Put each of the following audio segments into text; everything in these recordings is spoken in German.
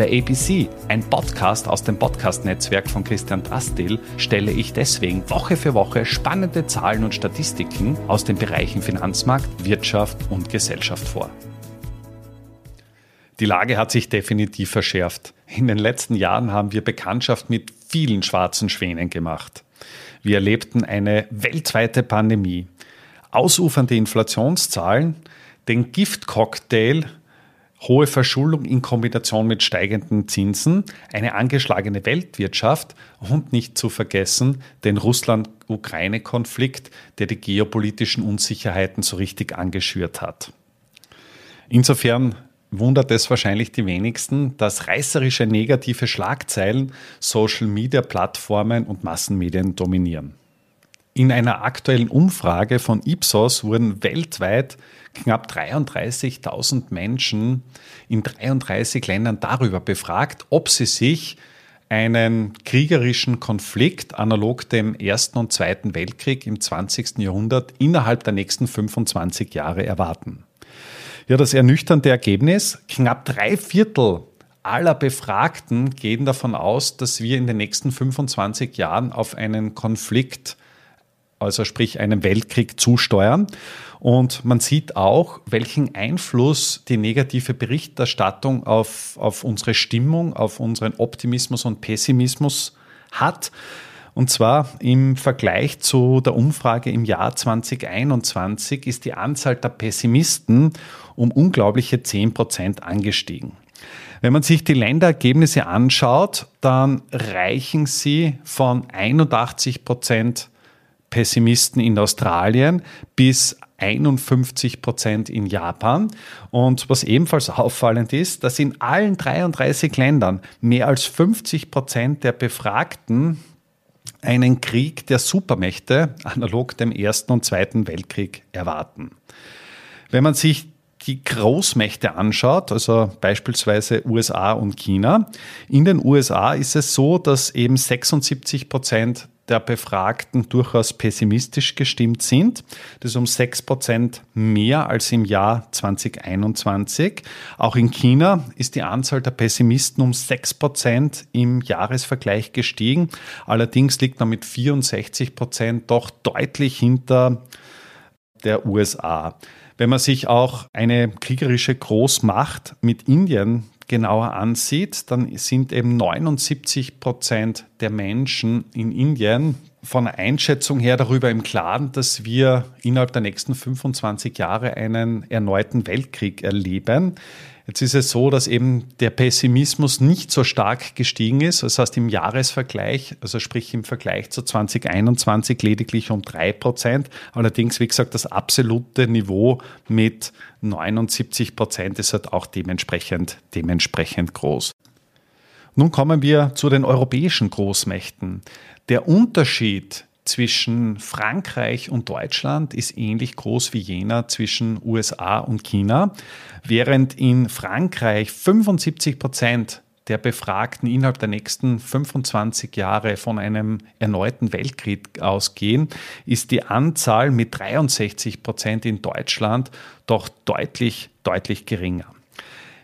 Bei ABC, ein Podcast aus dem Podcast-Netzwerk von Christian Drastil, stelle ich deswegen Woche für Woche spannende Zahlen und Statistiken aus den Bereichen Finanzmarkt, Wirtschaft und Gesellschaft vor. Die Lage hat sich definitiv verschärft. In den letzten Jahren haben wir Bekanntschaft mit vielen schwarzen Schwänen gemacht. Wir erlebten eine weltweite Pandemie, ausufernde Inflationszahlen, den Giftcocktail hohe Verschuldung in Kombination mit steigenden Zinsen, eine angeschlagene Weltwirtschaft und nicht zu vergessen den Russland-Ukraine-Konflikt, der die geopolitischen Unsicherheiten so richtig angeschürt hat. Insofern wundert es wahrscheinlich die wenigsten, dass reißerische negative Schlagzeilen Social-Media-Plattformen und Massenmedien dominieren. In einer aktuellen Umfrage von Ipsos wurden weltweit knapp 33.000 Menschen in 33 Ländern darüber befragt, ob sie sich einen kriegerischen Konflikt analog dem Ersten und Zweiten Weltkrieg im 20. Jahrhundert innerhalb der nächsten 25 Jahre erwarten. Ja, das ernüchternde Ergebnis, knapp drei Viertel aller Befragten gehen davon aus, dass wir in den nächsten 25 Jahren auf einen Konflikt also sprich einem Weltkrieg zusteuern. Und man sieht auch, welchen Einfluss die negative Berichterstattung auf, auf unsere Stimmung, auf unseren Optimismus und Pessimismus hat. Und zwar im Vergleich zu der Umfrage im Jahr 2021 ist die Anzahl der Pessimisten um unglaubliche 10 Prozent angestiegen. Wenn man sich die Länderergebnisse anschaut, dann reichen sie von 81 Prozent Pessimisten in Australien bis 51 Prozent in Japan. Und was ebenfalls auffallend ist, dass in allen 33 Ländern mehr als 50 Prozent der Befragten einen Krieg der Supermächte, analog dem Ersten und Zweiten Weltkrieg, erwarten. Wenn man sich die Großmächte anschaut, also beispielsweise USA und China, in den USA ist es so, dass eben 76 Prozent der Befragten durchaus pessimistisch gestimmt sind. Das ist um 6 Prozent mehr als im Jahr 2021. Auch in China ist die Anzahl der Pessimisten um 6 Prozent im Jahresvergleich gestiegen. Allerdings liegt man mit 64 Prozent doch deutlich hinter der USA. Wenn man sich auch eine kriegerische Großmacht mit Indien genauer ansieht, dann sind eben 79 Prozent der Menschen in Indien von der Einschätzung her darüber im Klaren, dass wir innerhalb der nächsten 25 Jahre einen erneuten Weltkrieg erleben. Jetzt ist es so, dass eben der Pessimismus nicht so stark gestiegen ist. Das heißt, im Jahresvergleich, also sprich im Vergleich zu 2021 lediglich um drei Prozent. Allerdings, wie gesagt, das absolute Niveau mit 79 Prozent ist halt auch dementsprechend, dementsprechend groß. Nun kommen wir zu den europäischen Großmächten. Der Unterschied zwischen Frankreich und Deutschland ist ähnlich groß wie jener zwischen USA und China, während in Frankreich 75 Prozent der Befragten innerhalb der nächsten 25 Jahre von einem erneuten Weltkrieg ausgehen, ist die Anzahl mit 63 Prozent in Deutschland doch deutlich, deutlich geringer.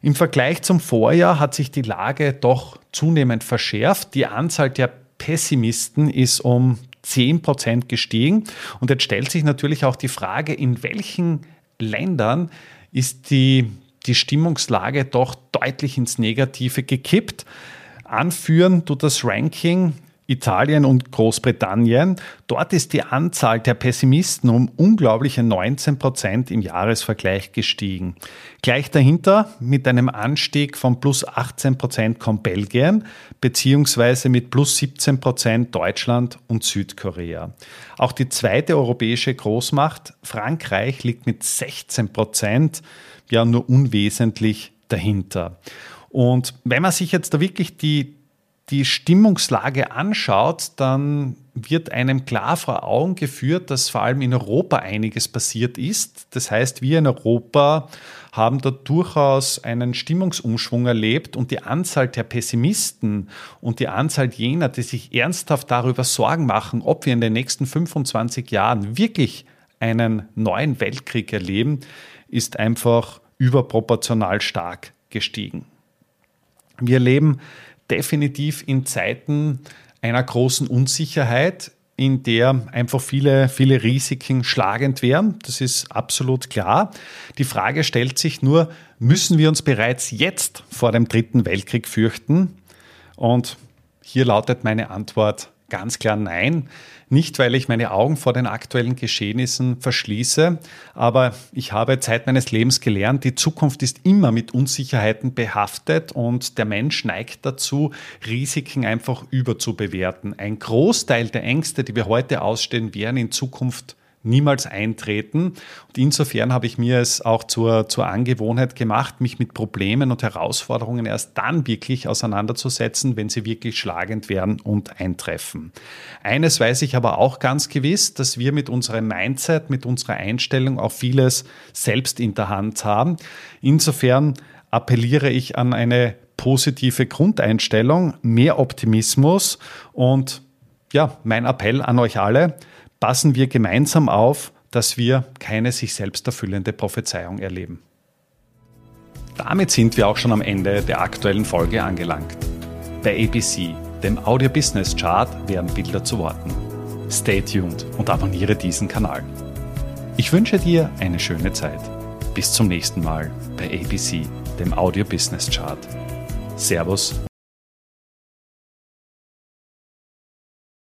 Im Vergleich zum Vorjahr hat sich die Lage doch zunehmend verschärft. Die Anzahl der Pessimisten ist um 10 Prozent gestiegen. Und jetzt stellt sich natürlich auch die Frage, in welchen Ländern ist die, die Stimmungslage doch deutlich ins Negative gekippt. Anführen tut das Ranking Italien und Großbritannien. Dort ist die Anzahl der Pessimisten um unglaubliche 19 Prozent im Jahresvergleich gestiegen. Gleich dahinter mit einem Anstieg von plus 18 Prozent kommt Belgien, beziehungsweise mit plus 17 Prozent Deutschland und Südkorea. Auch die zweite europäische Großmacht, Frankreich, liegt mit 16 Prozent ja nur unwesentlich dahinter. Und wenn man sich jetzt da wirklich die die Stimmungslage anschaut, dann wird einem klar vor Augen geführt, dass vor allem in Europa einiges passiert ist. Das heißt, wir in Europa haben da durchaus einen Stimmungsumschwung erlebt und die Anzahl der Pessimisten und die Anzahl jener, die sich ernsthaft darüber Sorgen machen, ob wir in den nächsten 25 Jahren wirklich einen neuen Weltkrieg erleben, ist einfach überproportional stark gestiegen. Wir leben definitiv in Zeiten einer großen Unsicherheit, in der einfach viele, viele Risiken schlagend wären. Das ist absolut klar. Die Frage stellt sich nur, müssen wir uns bereits jetzt vor dem Dritten Weltkrieg fürchten? Und hier lautet meine Antwort ganz klar nein. Nicht, weil ich meine Augen vor den aktuellen Geschehnissen verschließe, aber ich habe Zeit meines Lebens gelernt, die Zukunft ist immer mit Unsicherheiten behaftet und der Mensch neigt dazu, Risiken einfach überzubewerten. Ein Großteil der Ängste, die wir heute ausstehen, werden in Zukunft niemals eintreten. Und insofern habe ich mir es auch zur, zur Angewohnheit gemacht, mich mit Problemen und Herausforderungen erst dann wirklich auseinanderzusetzen, wenn sie wirklich schlagend werden und eintreffen. Eines weiß ich aber auch ganz gewiss, dass wir mit unserem Mindset, mit unserer Einstellung auch vieles selbst in der Hand haben. Insofern appelliere ich an eine positive Grundeinstellung, mehr Optimismus und ja, mein Appell an euch alle, passen wir gemeinsam auf, dass wir keine sich selbst erfüllende Prophezeiung erleben. Damit sind wir auch schon am Ende der aktuellen Folge angelangt. Bei ABC, dem Audio Business Chart, werden Bilder zu Worten. Stay tuned und abonniere diesen Kanal. Ich wünsche dir eine schöne Zeit. Bis zum nächsten Mal bei ABC, dem Audio Business Chart. Servus